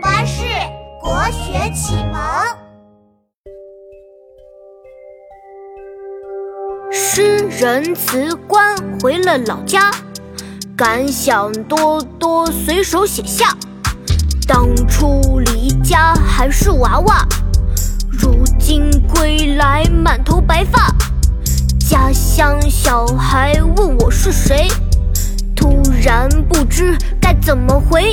巴士国学启蒙。诗人辞官回了老家，感想多多随手写下。当初离家还是娃娃，如今归来满头白发。家乡小孩问我是谁，突然不知该怎么回。